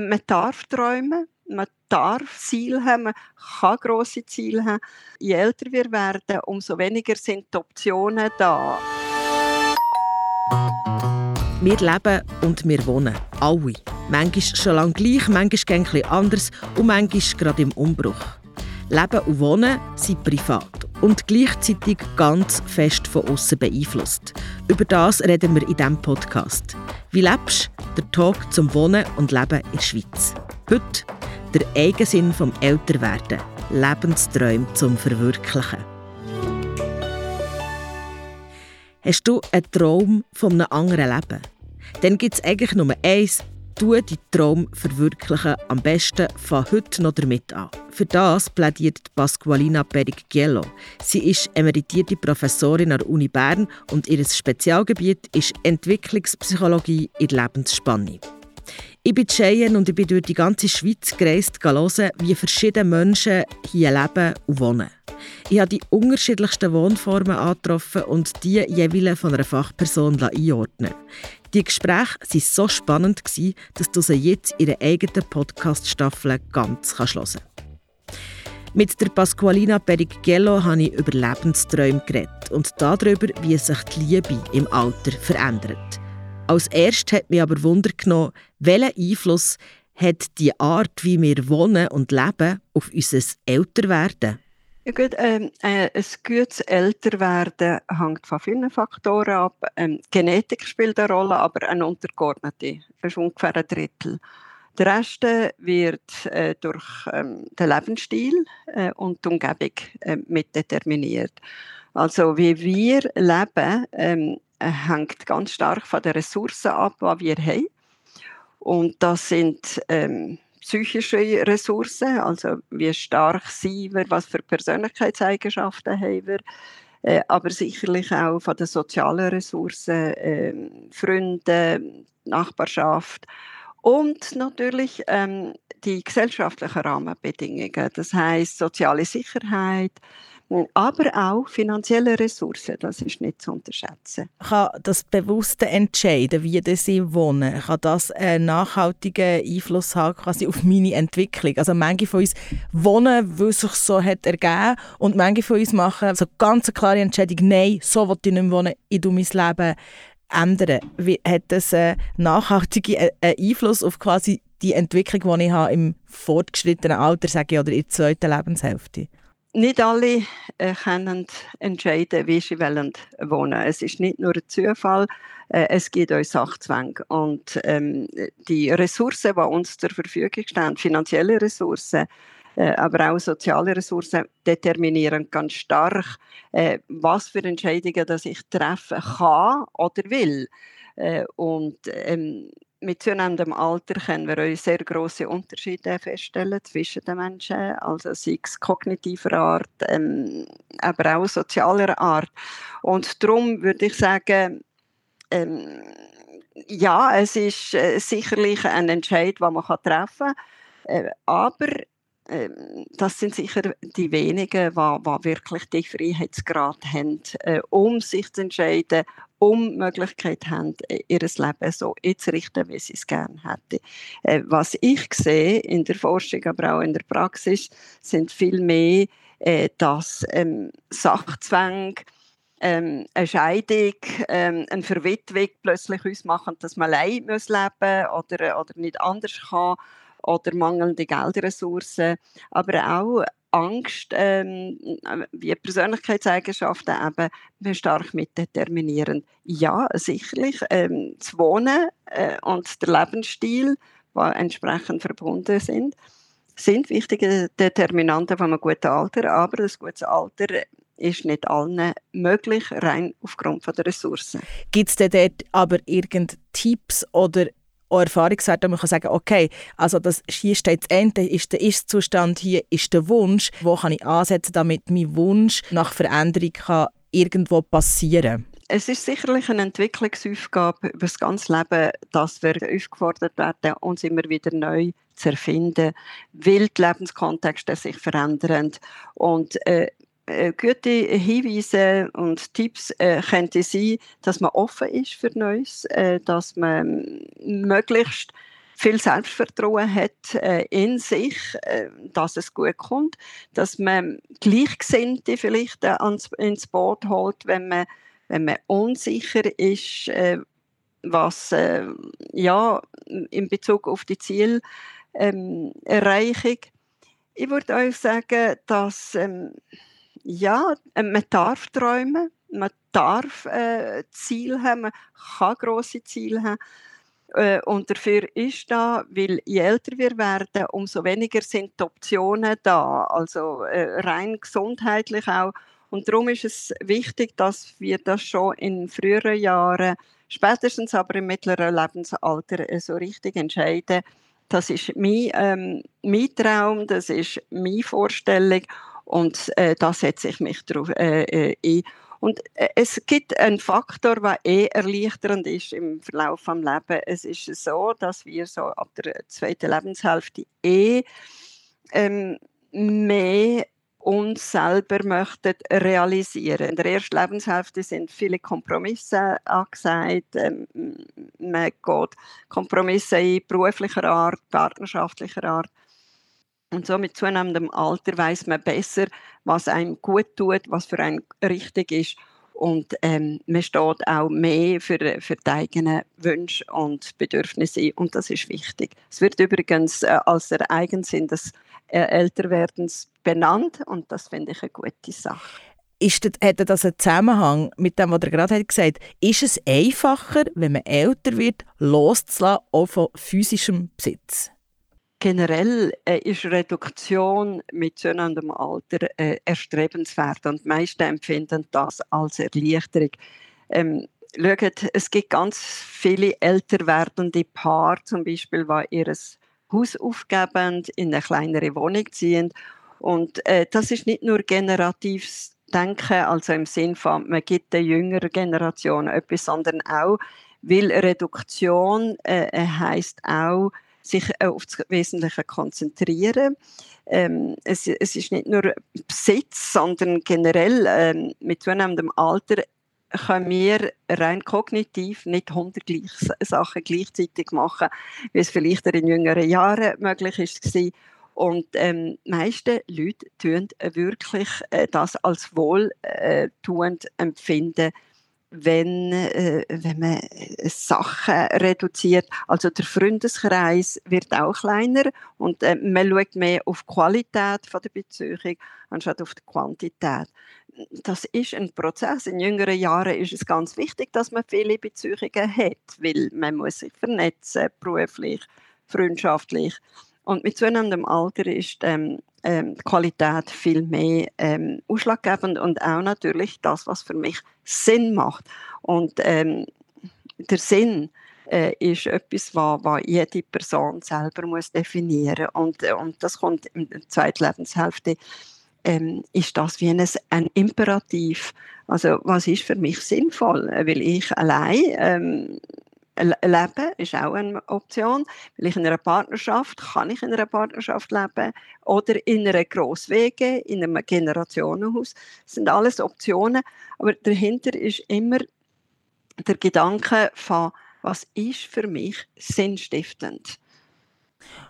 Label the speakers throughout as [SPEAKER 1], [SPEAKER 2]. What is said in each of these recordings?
[SPEAKER 1] man darf träumen, man darf Ziele haben, man kann grosse Ziele haben. Je älter wir werden, umso weniger sind die Optionen da.
[SPEAKER 2] Wir leben und wir wohnen. Alle. Manchmal schon lange gleich, manchmal ein bisschen anders und manchmal gerade im Umbruch. Leben und Wohnen sind privat und gleichzeitig ganz fest von außen beeinflusst. Über das reden wir in diesem Podcast. Wie lebst du? Der Talk zum Wohnen und Leben in der Schweiz. Heute der Eigensinn vom Älterwerden. Lebensträume zum Verwirklichen. Hast du einen Traum von einem anderen Leben? Dann gibt es eigentlich nur eins, du deinen Traum verwirklichen, am besten von heute noch damit an. Für das plädiert Pasqualina Pericchiello. Sie ist emeritierte Professorin an der Uni Bern und ihr Spezialgebiet ist Entwicklungspsychologie in Lebensspanne. Ich bin Cheyenne und ich bin durch die ganze Schweiz gereist, hören, wie verschiedene Menschen hier leben und wohnen. Ich habe die unterschiedlichsten Wohnformen angetroffen und die jeweils von einer Fachperson einordnen Die Gespräche waren so spannend, dass du sie jetzt in ihrer eigenen Podcast-Staffel ganz hören. Mit der Pasqualina Pericchiello habe ich über Lebensträume geredet und darüber, wie sich die Liebe im Alter verändert. Als erstes hat mich aber Wunder genommen, welchen Einfluss hat die Art, wie wir wohnen und leben, auf unser Älterwerden?
[SPEAKER 1] Ja gut, ähm, äh, ein gutes Älterwerden hängt von vielen Faktoren ab. Ähm, Genetik spielt eine Rolle, aber eine untergeordnete. Das ist ungefähr ein Drittel. Der Rest wird äh, durch ähm, den Lebensstil äh, und die Umgebung äh, mit determiniert. Also wie wir leben, ähm, äh, hängt ganz stark von den Ressourcen ab, die wir haben. Und das sind ähm, psychische Ressourcen, also wie stark sind wir, was für Persönlichkeitseigenschaften haben wir, äh, aber sicherlich auch von den sozialen Ressourcen, äh, Freunde, Nachbarschaft und natürlich ähm, die gesellschaftlichen Rahmenbedingungen, das heißt soziale Sicherheit, aber auch finanzielle Ressourcen, das ist nicht zu unterschätzen.
[SPEAKER 2] Kann das bewusste Entscheiden, wie sie wohnen, kann das einen nachhaltigen Einfluss haben quasi auf meine Entwicklung? Also manche von uns wohnen, weil es sich so hat ergeben und manche von uns machen so ganz klare Entscheidung, nein, so will ich nicht wohnen, ich tue mein Leben ändern. Wie, hat das einen nachhaltigen äh, Einfluss auf quasi die Entwicklung, die ich habe im fortgeschrittenen Alter, sage ich, oder in der zweiten Lebenshälfte?
[SPEAKER 1] Nicht alle äh, können entscheiden, wie sie wollen wohnen. Es ist nicht nur ein Zufall, äh, es gibt uns Sachzwang. Und ähm, die Ressourcen, die uns zur Verfügung stehen, finanzielle Ressourcen, äh, aber auch soziale Ressourcen, determinieren ganz stark, äh, was für Entscheidungen dass ich treffen kann oder will. Äh, und ähm, mit zunehmendem Alter können wir uns sehr große Unterschiede feststellen zwischen den Menschen, also sei es kognitiver Art, ähm, aber auch sozialer Art. Und darum würde ich sagen, ähm, ja, es ist äh, sicherlich ein Entscheid, den man treffen kann, äh, aber ähm, das sind sicher die wenigen, die, die wirklich die Freiheitsgrad haben, äh, um sich zu entscheiden, um die Möglichkeit haben, ihr Leben so zu richten, wie sie es gerne hätten. Äh, was ich sehe in der Forschung, aber auch in der Praxis, sind viel mehr, äh, dass ähm, Sachzwänge, ähm, eine Scheidung, ähm, eine Verwitwung plötzlich uns machen, dass man allein leben muss oder nicht anders kann oder mangelnde Geldressourcen, aber auch Angst, ähm, wie Persönlichkeitseigenschaften eben stark mitdeterminieren. Ja, sicherlich, ähm, das Wohnen äh, und der Lebensstil, die entsprechend verbunden sind, sind wichtige Determinanten von einem guten Alter, aber das gute Alter ist nicht allen möglich, rein aufgrund der Ressourcen.
[SPEAKER 2] Gibt es denn dort aber irgendeine Tipps oder auch Erfahrungswerte, man kann sagen, okay, also das, hier steht das Ende, ist der Ist-Zustand, hier ist der Wunsch, wo kann ich ansetzen, damit mein Wunsch nach Veränderung kann irgendwo passieren
[SPEAKER 1] es ist sicherlich eine Entwicklungsaufgabe über das ganze Leben, dass wir aufgefordert werden, uns immer wieder neu zu erfinden, weil die Lebenskontexte sich verändern. Und äh, äh, gute Hinweise und Tipps äh, könnte sein, dass man offen ist für Neues, äh, dass man möglichst viel Selbstvertrauen hat äh, in sich, äh, dass es gut kommt, dass man Gleichgesinnte vielleicht äh, ans, ins Boot holt, wenn man, wenn man unsicher ist, äh, was ja in Bezug auf die Zielerreichung. Ich würde euch sagen, dass ähm, ja, man darf träumen, man darf äh, Ziele haben, man kann große Ziele haben. Äh, und dafür ist da, weil je älter wir werden, umso weniger sind die Optionen da, also äh, rein gesundheitlich auch. Und darum ist es wichtig, dass wir das schon in früheren Jahren, spätestens aber im mittleren Lebensalter, äh, so richtig entscheiden. Das ist mein, ähm, mein Traum, das ist meine Vorstellung und äh, da setze ich mich drauf äh, ein. Und äh, es gibt einen Faktor, der eh erleichternd ist im Verlauf des Lebens. Es ist so, dass wir so ab der zweiten Lebenshälfte eh ähm, mehr uns selber möchten realisieren. In der ersten Lebenshälfte sind viele Kompromisse angesagt. Ähm, man geht Kompromisse in beruflicher Art, partnerschaftlicher Art. Und so mit zunehmendem Alter weiß man besser, was einem gut tut, was für einen richtig ist. Und ähm, man steht auch mehr für, für die eigenen Wünsche und Bedürfnisse Und das ist wichtig. Es wird übrigens äh, als Eigensinn des äh, Älterwerdens benannt. Und das finde ich eine gute Sache.
[SPEAKER 2] Ist das, hat das einen Zusammenhang mit dem, was er gerade gesagt hat? Ist es einfacher, wenn man älter wird, loszulassen, auch von physischem Besitz?
[SPEAKER 1] Generell äh, ist Reduktion mit zunehmendem Alter äh, erstrebenswert und die meisten empfinden das als Erleichterung. Ähm, schaut, es gibt ganz viele älter werdende Paare, zum Beispiel, die ihr Haus aufgeben, in eine kleinere Wohnung ziehen. Und äh, das ist nicht nur generatives Denken, also im Sinne von, man gibt der jüngeren Generation etwas, sondern auch, weil Reduktion äh, heißt auch, sich auf das Wesentliche konzentrieren. Ähm, es, es, ist nicht nur Besitz, sondern generell ähm, mit zunehmendem Alter können wir rein kognitiv nicht 100 gleich Sachen gleichzeitig machen, wie es vielleicht in jüngeren Jahren möglich ist. Und ähm, die meisten Leute tun wirklich äh, das als wohltuend empfinden wenn, äh, wenn man äh, Sachen reduziert. Also der Freundeskreis wird auch kleiner und äh, man schaut mehr auf die Qualität von der Beziehung anstatt auf die Quantität. Das ist ein Prozess. In jüngeren Jahren ist es ganz wichtig, dass man viele Beziehungen hat, weil man muss sich vernetzen, beruflich, freundschaftlich. Und mit zunehmendem Alter ist ähm, ähm, Qualität viel mehr ähm, ausschlaggebend und auch natürlich das, was für mich Sinn macht. Und ähm, der Sinn äh, ist etwas, was, was jede Person selber muss definieren muss. Und, äh, und das kommt in der zweiten Lebenshälfte, ähm, ist das wie ein, ein Imperativ. Also was ist für mich sinnvoll? Weil ich allein ähm, Leben ist auch eine Option. Will ich in einer Partnerschaft, kann ich in einer Partnerschaft leben oder in einer Grosswege, in einem Generationenhaus. Das sind alles Optionen, aber dahinter ist immer der Gedanke von, was ist für mich sinnstiftend.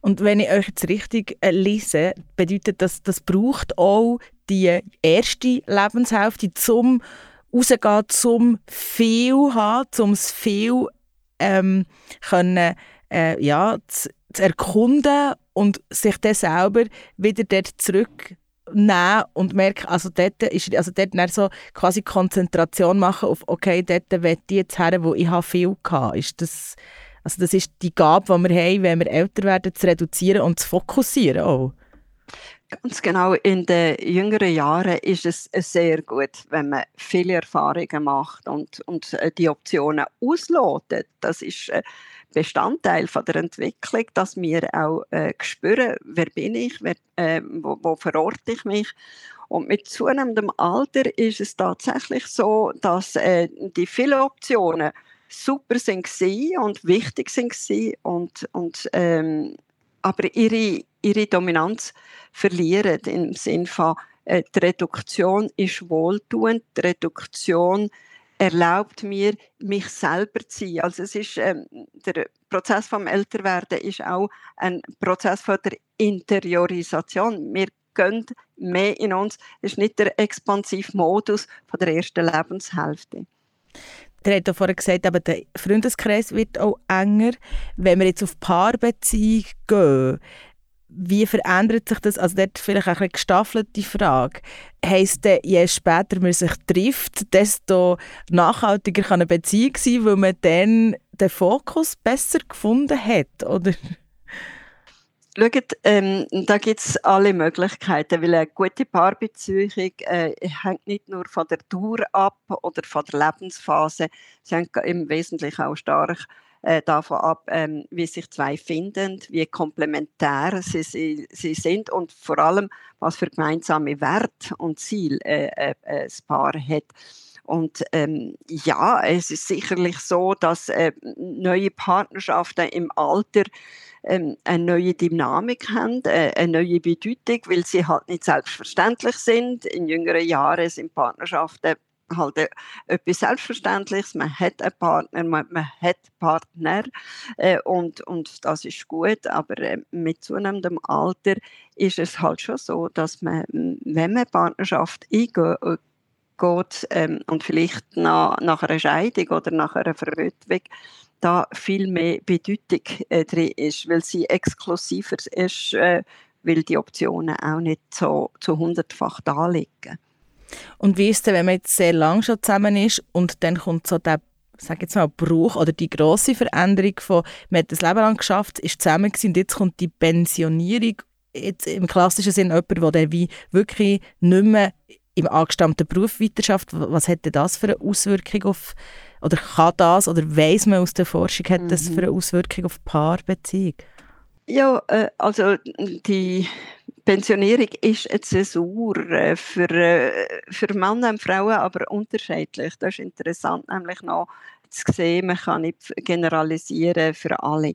[SPEAKER 2] Und wenn ich euch jetzt richtig äh, lese, bedeutet das, das braucht auch die erste Lebenshälfte zum rausgehen, zum viel haben, zum viel ähm, können, äh, ja, zu, zu, erkunden und sich dann selber wieder dort zurücknehmen und merken, also dort ist also dort so quasi Konzentration machen auf, okay, dort will ich jetzt her, wo ich viel hatte. Ist das, also das ist die Gabe, die wir haben, wenn wir älter werden, zu reduzieren und zu fokussieren auch.
[SPEAKER 1] Ganz genau. In den jüngeren Jahren ist es sehr gut, wenn man viele Erfahrungen macht und, und äh, die Optionen auslotet. Das ist äh, Bestandteil von der Entwicklung, dass wir auch äh, spüren, wer bin ich, wer, äh, wo, wo verorte ich mich. Und mit zunehmendem Alter ist es tatsächlich so, dass äh, die vielen Optionen super sind und wichtig sind und, und ähm, aber ihre, ihre Dominanz verlieren im Sinne von, äh, die Reduktion ist wohltuend, die Reduktion erlaubt mir, mich selber zu sein. Also es ist, ähm, der Prozess vom Älterwerden ist auch ein Prozess von der Interiorisation. Wir gehen mehr in uns. Das ist nicht der expansive Modus von der ersten Lebenshälfte.
[SPEAKER 2] Der hat ja vorhin gesagt, aber der Freundeskreis wird auch enger. Wenn wir jetzt auf Paarbeziehung gehen, wie verändert sich das? Also dort vielleicht auch eine gestaffelte Frage. Heißt das, je später man sich trifft, desto nachhaltiger kann eine Beziehung sein, weil man dann den Fokus besser gefunden hat, oder?
[SPEAKER 1] Schaut, ähm, da gibt es alle Möglichkeiten, weil eine gute Paarbeziehung äh, hängt nicht nur von der Dauer ab oder von der Lebensphase, sie hängt im Wesentlichen auch stark äh, davon ab, ähm, wie sich zwei finden, wie komplementär sie, sie, sie, sind und vor allem, was für gemeinsame Wert und Ziel äh, äh, äh das Paar hat. Und ähm, ja, es ist sicherlich so, dass äh, neue Partnerschaften im Alter ähm, eine neue Dynamik haben, äh, eine neue Bedeutung, weil sie halt nicht selbstverständlich sind. In jüngeren Jahren sind Partnerschaften halt äh, etwas Selbstverständliches. Man hat einen Partner, man, man hat Partner äh, und, und das ist gut, aber äh, mit zunehmendem Alter ist es halt schon so, dass man, wenn man Partnerschaft eingeht, geht ähm, und vielleicht nach, nach einer Scheidung oder nach einer Verwitwung da viel mehr Bedeutung äh, drin ist, weil sie exklusiver ist, äh, weil die Optionen auch nicht so zu hundertfach da liegen.
[SPEAKER 2] Und wie ist es wenn man jetzt sehr lange schon zusammen ist und dann kommt so der sage jetzt mal, Bruch oder die grosse Veränderung von, man hat das Leben lang geschafft, ist zusammen gewesen, und jetzt kommt die Pensionierung, jetzt im klassischen Sinn jemand, der dann wie wirklich nicht mehr im angestammten Beruf weiterschafft, was hätte das für eine Auswirkung auf, oder kann das, oder weiß man aus der Forschung, hat das für eine mhm. Auswirkung auf Paarbeziehung?
[SPEAKER 1] Ja, äh, also die Pensionierung ist eine Zäsur äh, für, äh, für Männer und Frauen, aber unterschiedlich. Das ist interessant, nämlich noch zu sehen, man kann nicht generalisieren für alle.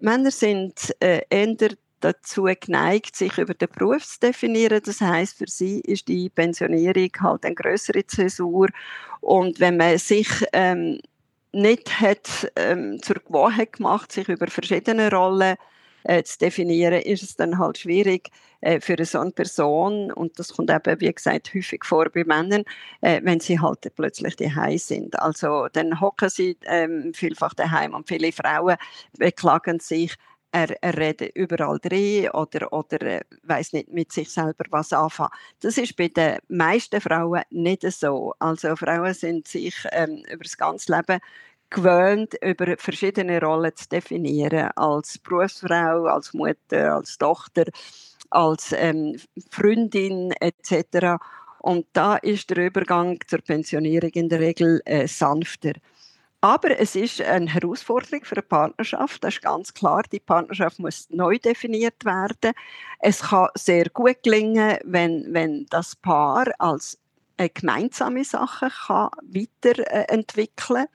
[SPEAKER 1] Männer sind eher dazu geneigt, sich über den Beruf zu definieren. Das heißt, für sie ist die Pensionierung halt eine größere Zäsur. Und wenn man sich ähm, nicht hat ähm, zur Gewohnheit gemacht, sich über verschiedene Rollen äh, zu definieren, ist es dann halt schwierig äh, für so eine Person, und das kommt eben, wie gesagt, häufig vor bei Männern, äh, wenn sie halt plötzlich daheim sind. Also dann hocken sie ähm, vielfach daheim und viele Frauen beklagen sich, er, er redet überall drin oder, oder äh, weiß nicht mit sich selber was anfangen. Das ist bei den meisten Frauen nicht so. Also Frauen sind sich ähm, über das ganze Leben gewöhnt, über verschiedene Rollen zu definieren, als Berufsfrau, als Mutter, als Tochter, als ähm, Freundin etc. Und da ist der Übergang zur Pensionierung in der Regel äh, sanfter. Aber es ist eine Herausforderung für eine Partnerschaft. Das ist ganz klar. Die Partnerschaft muss neu definiert werden. Es kann sehr gut gelingen, wenn, wenn das Paar als gemeinsame Sache kann weiterentwickeln,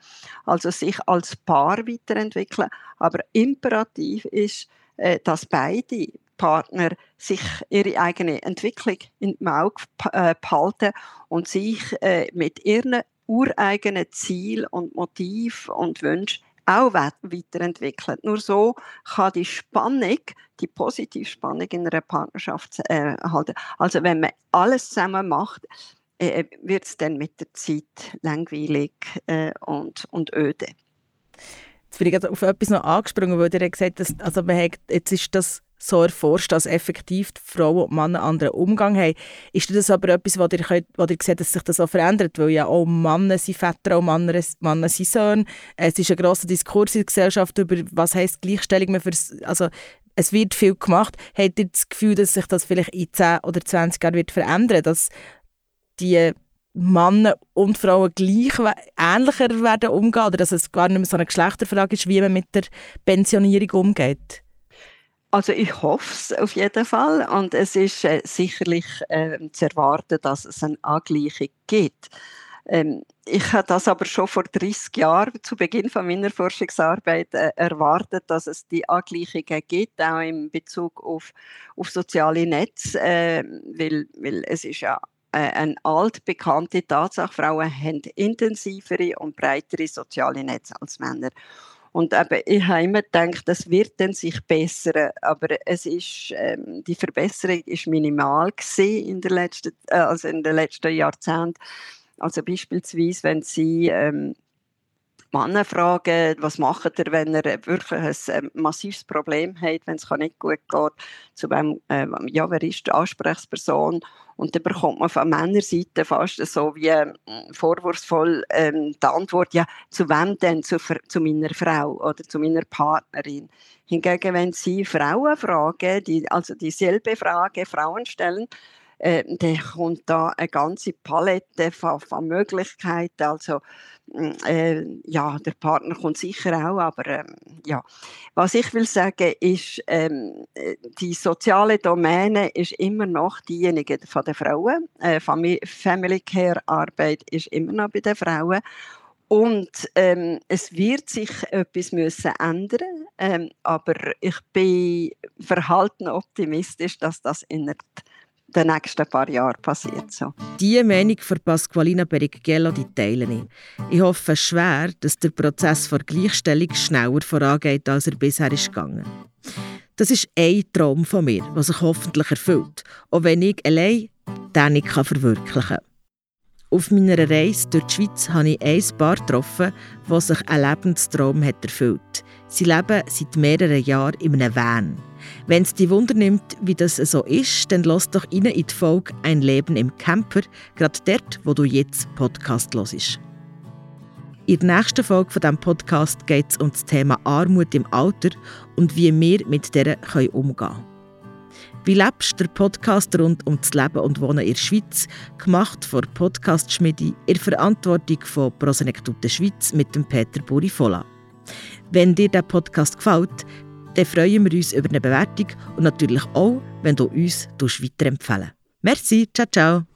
[SPEAKER 1] also sich als Paar weiterentwickeln. Aber imperativ ist, äh, dass beide Partner sich ihre eigene Entwicklung im Auge äh, behalten und sich äh, mit ihren ureigenen Ziel und Motiv und Wünsche auch weiterentwickeln. Nur so kann die Spannung, die positive Spannung in einer Partnerschaft äh. Also wenn man alles zusammen macht, äh, wird es dann mit der Zeit langweilig äh, und, und öde.
[SPEAKER 2] Jetzt bin ich auf etwas noch angesprungen, weil ihr gesagt habt, also jetzt ist das so erforscht, dass effektiv Frauen und Männer einen anderen Umgang haben. Ist das aber etwas, wo ihr, ihr seht, dass sich das auch verändert? Weil ja auch Männer sind Väter, auch Männer, Männer sind Söhne. Es ist ein grosser Diskurs in der Gesellschaft über, was heisst Gleichstellung. Also, es wird viel gemacht. Habt ihr das Gefühl, dass sich das vielleicht in 10 oder 20 Jahren wird verändern dass die Männer und Frauen gleich ähnlicher werden umgehen oder dass es gar nicht mehr so eine Geschlechterfrage ist, wie man mit der Pensionierung umgeht?
[SPEAKER 1] Also ich hoffe es auf jeden Fall und es ist äh, sicherlich äh, zu erwarten, dass es eine Angleichung gibt. Ähm, ich habe das aber schon vor 30 Jahren zu Beginn von meiner Forschungsarbeit äh, erwartet, dass es die Angleichungen gibt, auch in Bezug auf, auf soziale Netze, äh, weil, weil es ist ja äh, eine altbekannte Tatsache, Frauen haben intensivere und breitere soziale Netze als Männer. Und eben, ich habe immer gedacht, das wird dann sich bessern, aber es ist, ähm, die Verbesserung ist minimal in der letzten, äh, also den letzten Jahrzehnten. Also beispielsweise, wenn Sie ähm, Männer fragen, was macht er, wenn er wirklich ein ähm, massives Problem hat, wenn es nicht gut geht, zu wem, äh, ja, wer ist die Ansprechperson? Und dann bekommt man von Männerseite fast so wie äh, vorwurfsvoll ähm, die Antwort, ja, zu wem denn? Zu, zu meiner Frau oder zu meiner Partnerin. Hingegen, wenn Sie Frauen fragen, die also dieselbe Frage Frauen stellen, äh, dann kommt da eine ganze Palette von, von Möglichkeiten. Also mm, äh, ja, der Partner kommt sicher auch, aber ähm, ja, was ich will sagen ist, ähm, die soziale Domäne ist immer noch diejenige von der Frauen. Äh, Family Care Arbeit ist immer noch bei den Frauen. Und ähm, es wird sich etwas müssen ändern, ähm, aber ich bin verhalten optimistisch, dass das in der den nächsten paar Jahren passiert. So.
[SPEAKER 3] Diese Meinung von Pasqualina Beriggello die teile ich. Ich hoffe schwer, dass der Prozess der Gleichstellung schneller vorangeht, als er bisher ist gegangen. Das ist ein Traum von mir, der sich hoffentlich erfüllt, auch wenn ich allein den nicht verwirklichen kann. Auf meiner Reise durch die Schweiz habe ich ein Paar getroffen, das sich ein Lebenstraum hat. Sie leben seit mehreren Jahren in einem Van. Wenn es dich Wunder nimmt, wie das so ist, dann lass doch rein in die Folge «Ein Leben im Camper», gerade dort, wo du jetzt Podcast hörst. In der nächsten Folge von diesem Podcast geht es um das Thema Armut im Alter und wie wir mit der umgehen können. Wie lebst der Podcast rund um das Leben und Wohnen in der Schweiz, gemacht von Podcast Schmiede in Verantwortung von Prosenektute Schweiz mit dem Peter Buri-Fola. Wenn dir der Podcast gefällt, dann freuen wir uns über eine Bewertung und natürlich auch, wenn du uns weiterempfehlen Merci, ciao, ciao.